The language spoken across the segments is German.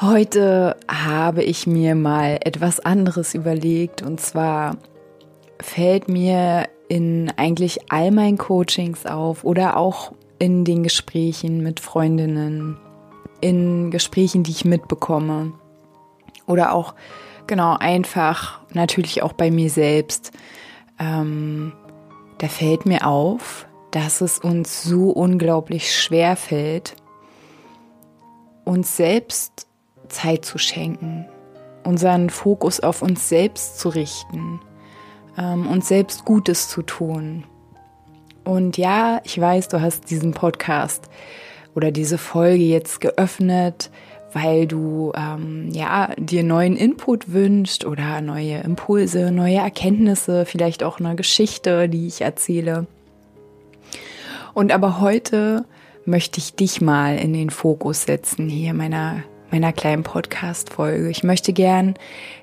Heute habe ich mir mal etwas anderes überlegt und zwar fällt mir in eigentlich all meinen Coachings auf oder auch in den Gesprächen mit Freundinnen, in Gesprächen, die ich mitbekomme oder auch genau einfach natürlich auch bei mir selbst. Ähm, da fällt mir auf, dass es uns so unglaublich schwer fällt, uns selbst Zeit zu schenken, unseren Fokus auf uns selbst zu richten, ähm, uns selbst Gutes zu tun. Und ja, ich weiß, du hast diesen Podcast oder diese Folge jetzt geöffnet, weil du ähm, ja dir neuen Input wünscht oder neue Impulse, neue Erkenntnisse, vielleicht auch eine Geschichte, die ich erzähle. Und aber heute möchte ich dich mal in den Fokus setzen hier meiner meiner kleinen Podcast-Folge. Ich möchte gern,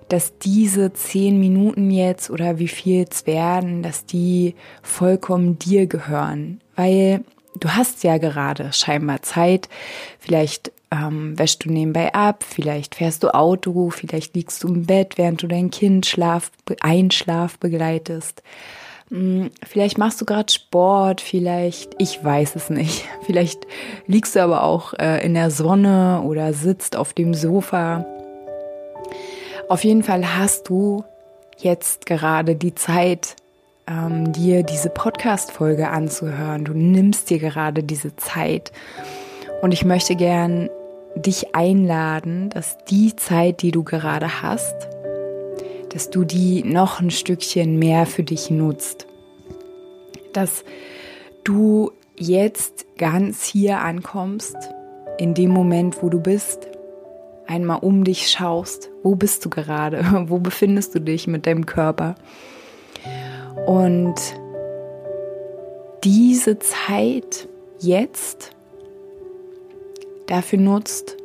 dass diese zehn Minuten jetzt oder wie viel es werden, dass die vollkommen dir gehören, weil du hast ja gerade scheinbar Zeit. Vielleicht ähm, wäschst du nebenbei ab, vielleicht fährst du Auto, vielleicht liegst du im Bett, während du dein Kind Schlaf, Einschlaf begleitest. Hm, vielleicht machst du gerade Sport, vielleicht, ich weiß es nicht. Vielleicht liegst du aber auch äh, in der Sonne oder sitzt auf dem Sofa. Auf jeden Fall hast du jetzt gerade die Zeit, ähm, dir diese Podcast-Folge anzuhören. Du nimmst dir gerade diese Zeit. Und ich möchte gern dich einladen, dass die Zeit, die du gerade hast, dass du die noch ein Stückchen mehr für dich nutzt. Dass du jetzt ganz hier ankommst, in dem Moment, wo du bist, einmal um dich schaust, wo bist du gerade, wo befindest du dich mit deinem Körper. Und diese Zeit jetzt dafür nutzt,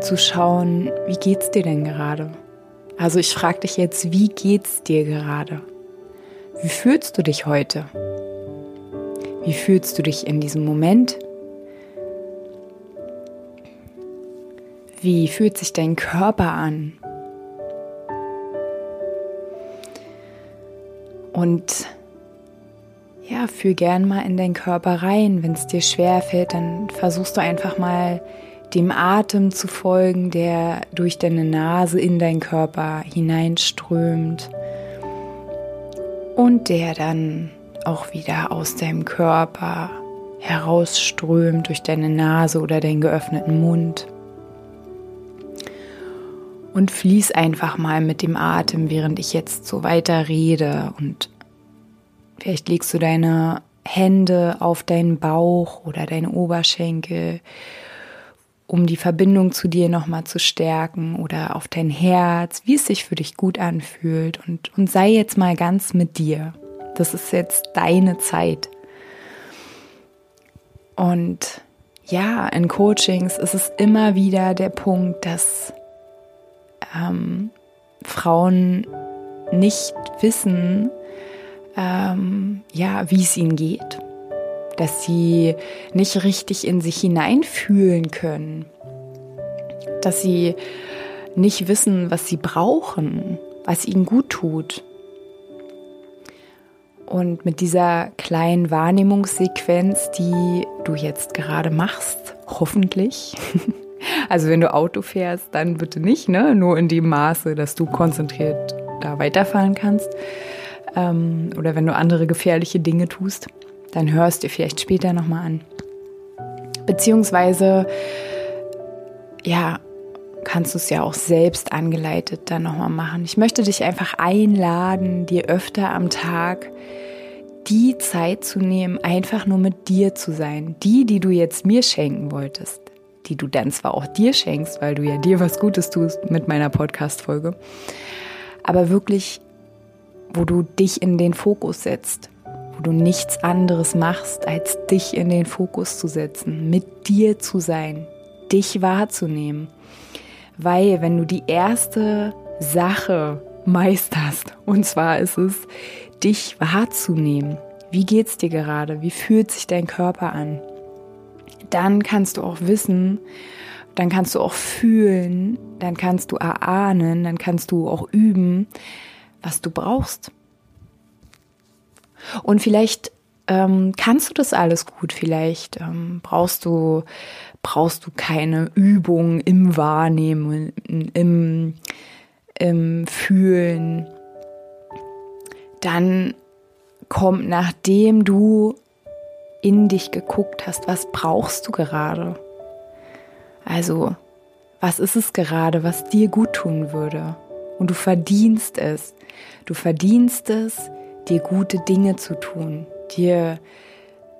zu schauen, wie geht's dir denn gerade? Also ich frage dich jetzt, wie geht's dir gerade? Wie fühlst du dich heute? Wie fühlst du dich in diesem Moment? Wie fühlt sich dein Körper an? Und ja, fühl gern mal in deinen Körper rein. Wenn es dir schwer fällt, dann versuchst du einfach mal dem Atem zu folgen, der durch deine Nase in deinen Körper hineinströmt und der dann auch wieder aus deinem Körper herausströmt durch deine Nase oder den geöffneten Mund. Und fließ einfach mal mit dem Atem, während ich jetzt so weiter rede. Und vielleicht legst du deine Hände auf deinen Bauch oder deine Oberschenkel um die Verbindung zu dir nochmal zu stärken oder auf dein Herz, wie es sich für dich gut anfühlt und, und sei jetzt mal ganz mit dir. Das ist jetzt deine Zeit. Und ja, in Coachings ist es immer wieder der Punkt, dass ähm, Frauen nicht wissen, ähm, ja, wie es ihnen geht dass sie nicht richtig in sich hineinfühlen können, dass sie nicht wissen, was sie brauchen, was ihnen gut tut. Und mit dieser kleinen Wahrnehmungssequenz, die du jetzt gerade machst, hoffentlich, also wenn du Auto fährst, dann bitte nicht, ne? nur in dem Maße, dass du konzentriert da weiterfahren kannst. Ähm, oder wenn du andere gefährliche Dinge tust dann hörst du vielleicht später nochmal an. Beziehungsweise, ja, kannst du es ja auch selbst angeleitet dann nochmal machen. Ich möchte dich einfach einladen, dir öfter am Tag die Zeit zu nehmen, einfach nur mit dir zu sein. Die, die du jetzt mir schenken wolltest. die du dann zwar auch dir schenkst, weil du ja dir was Gutes tust mit meiner Podcast-Folge, aber wirklich, wo du dich in den Fokus setzt, wo du nichts anderes machst, als dich in den Fokus zu setzen, mit dir zu sein, dich wahrzunehmen. Weil wenn du die erste Sache meisterst, und zwar ist es, dich wahrzunehmen, wie geht's dir gerade? Wie fühlt sich dein Körper an? Dann kannst du auch wissen, dann kannst du auch fühlen, dann kannst du erahnen, dann kannst du auch üben, was du brauchst. Und vielleicht ähm, kannst du das alles gut, vielleicht ähm, brauchst du brauchst du keine Übung im Wahrnehmen, im, im Fühlen. Dann kommt, nachdem du in dich geguckt hast, was brauchst du gerade? Also, was ist es gerade, was dir gut tun würde? Und du verdienst es. Du verdienst es, dir gute Dinge zu tun, dir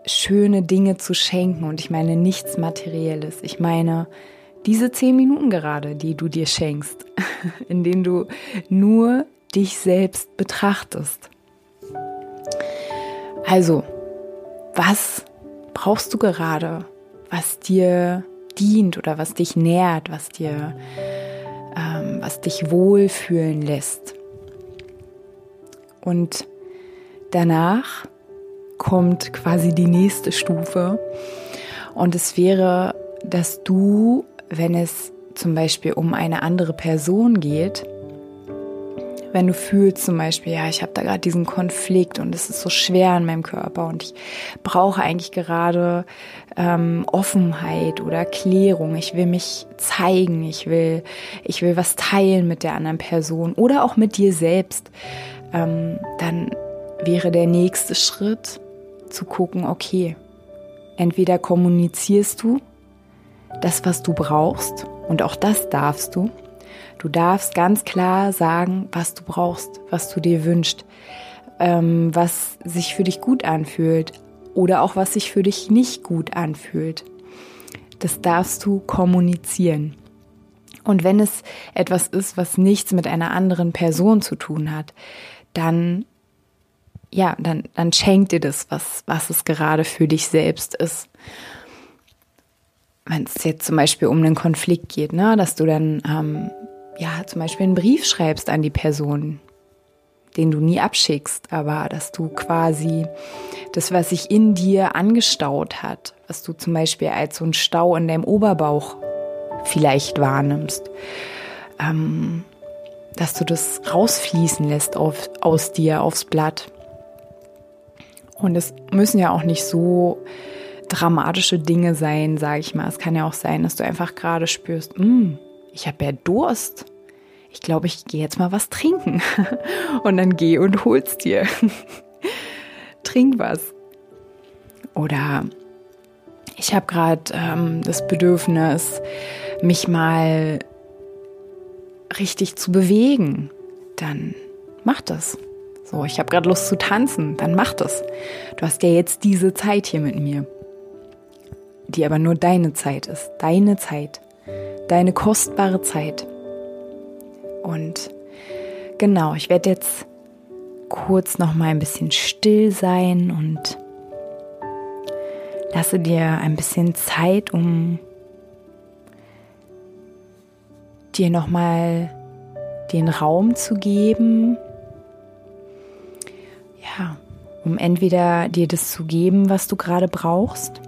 schöne Dinge zu schenken. Und ich meine nichts Materielles. Ich meine diese zehn Minuten gerade, die du dir schenkst, in denen du nur dich selbst betrachtest. Also, was brauchst du gerade, was dir dient oder was dich nährt, was dir, ähm, was dich wohlfühlen lässt? Und danach kommt quasi die nächste Stufe. Und es wäre, dass du, wenn es zum Beispiel um eine andere Person geht, wenn du fühlst zum Beispiel, ja, ich habe da gerade diesen Konflikt und es ist so schwer in meinem Körper und ich brauche eigentlich gerade ähm, Offenheit oder Klärung. Ich will mich zeigen, ich will, ich will was teilen mit der anderen Person oder auch mit dir selbst. Ähm, dann wäre der nächste Schritt zu gucken, okay, entweder kommunizierst du das, was du brauchst, und auch das darfst du, Du darfst ganz klar sagen, was du brauchst, was du dir wünschst, ähm, was sich für dich gut anfühlt oder auch was sich für dich nicht gut anfühlt. Das darfst du kommunizieren. Und wenn es etwas ist, was nichts mit einer anderen Person zu tun hat, dann ja, dann, dann schenkt dir das, was, was es gerade für dich selbst ist. Wenn es jetzt zum Beispiel um einen Konflikt geht, ne, dass du dann ähm, ja, zum Beispiel einen Brief schreibst an die Person, den du nie abschickst, aber dass du quasi das, was sich in dir angestaut hat, was du zum Beispiel als so ein Stau in deinem Oberbauch vielleicht wahrnimmst, ähm, dass du das rausfließen lässt auf, aus dir aufs Blatt. Und es müssen ja auch nicht so dramatische Dinge sein, sage ich mal. Es kann ja auch sein, dass du einfach gerade spürst, mm, ich habe ja Durst. Ich glaube, ich gehe jetzt mal was trinken. Und dann geh und hol's dir. Trink was. Oder ich habe gerade ähm, das Bedürfnis, mich mal richtig zu bewegen. Dann mach das. So, ich habe gerade Lust zu tanzen. Dann mach das. Du hast ja jetzt diese Zeit hier mit mir, die aber nur deine Zeit ist. Deine Zeit deine kostbare Zeit. Und genau, ich werde jetzt kurz noch mal ein bisschen still sein und lasse dir ein bisschen Zeit, um dir noch mal den Raum zu geben. Ja, um entweder dir das zu geben, was du gerade brauchst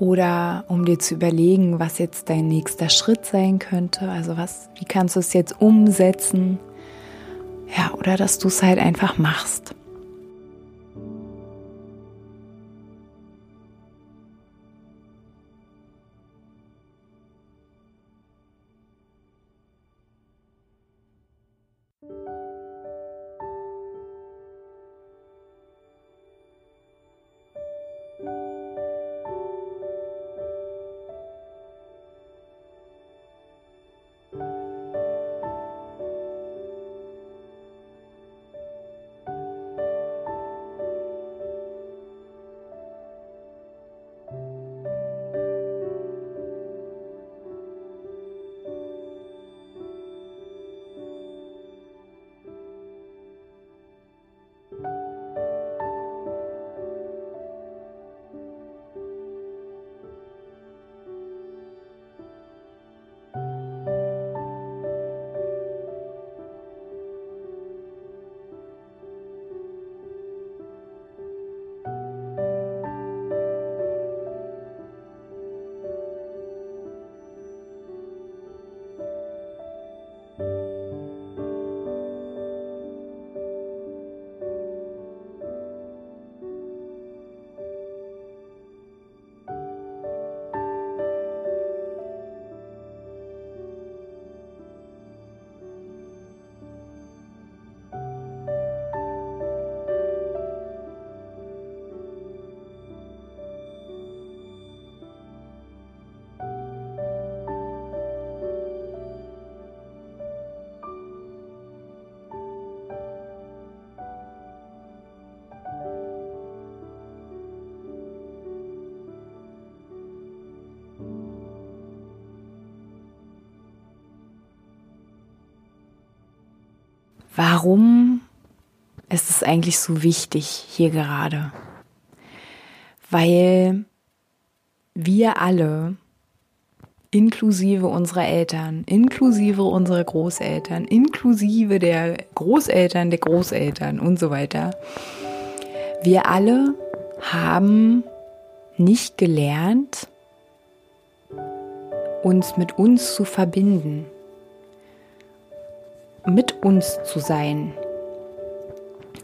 oder um dir zu überlegen, was jetzt dein nächster Schritt sein könnte. Also was, wie kannst du es jetzt umsetzen? Ja, oder dass du es halt einfach machst. Warum ist es eigentlich so wichtig hier gerade? Weil wir alle, inklusive unserer Eltern, inklusive unserer Großeltern, inklusive der Großeltern der Großeltern und so weiter, wir alle haben nicht gelernt, uns mit uns zu verbinden, mit uns zu sein.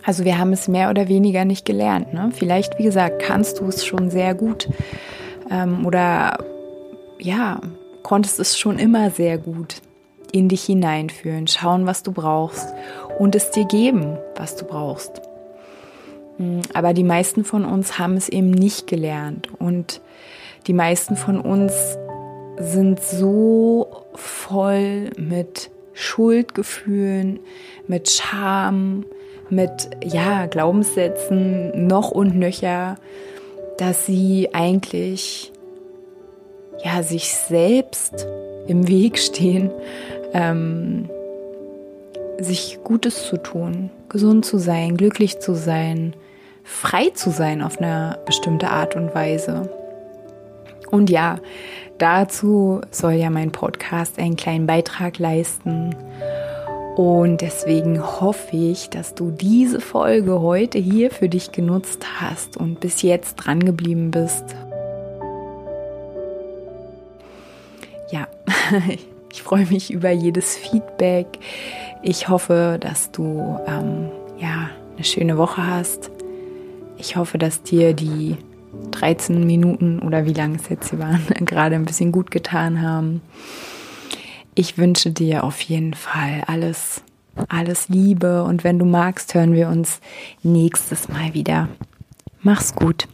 Also wir haben es mehr oder weniger nicht gelernt. Ne? Vielleicht, wie gesagt, kannst du es schon sehr gut ähm, oder ja, konntest es schon immer sehr gut in dich hineinfühlen, schauen, was du brauchst und es dir geben, was du brauchst. Hm, aber die meisten von uns haben es eben nicht gelernt und die meisten von uns sind so voll mit Schuldgefühlen, mit Scham, mit ja, Glaubenssätzen noch und nöcher, dass sie eigentlich ja sich selbst im Weg stehen, ähm, sich Gutes zu tun, gesund zu sein, glücklich zu sein, frei zu sein auf eine bestimmte Art und Weise. Und ja, dazu soll ja mein Podcast einen kleinen Beitrag leisten. Und deswegen hoffe ich, dass du diese Folge heute hier für dich genutzt hast und bis jetzt dran geblieben bist. Ja, ich freue mich über jedes Feedback. Ich hoffe, dass du ähm, ja eine schöne Woche hast. Ich hoffe, dass dir die 13 Minuten oder wie lange es jetzt hier waren, gerade ein bisschen gut getan haben. Ich wünsche dir auf jeden Fall alles, alles Liebe und wenn du magst, hören wir uns nächstes Mal wieder. Mach's gut.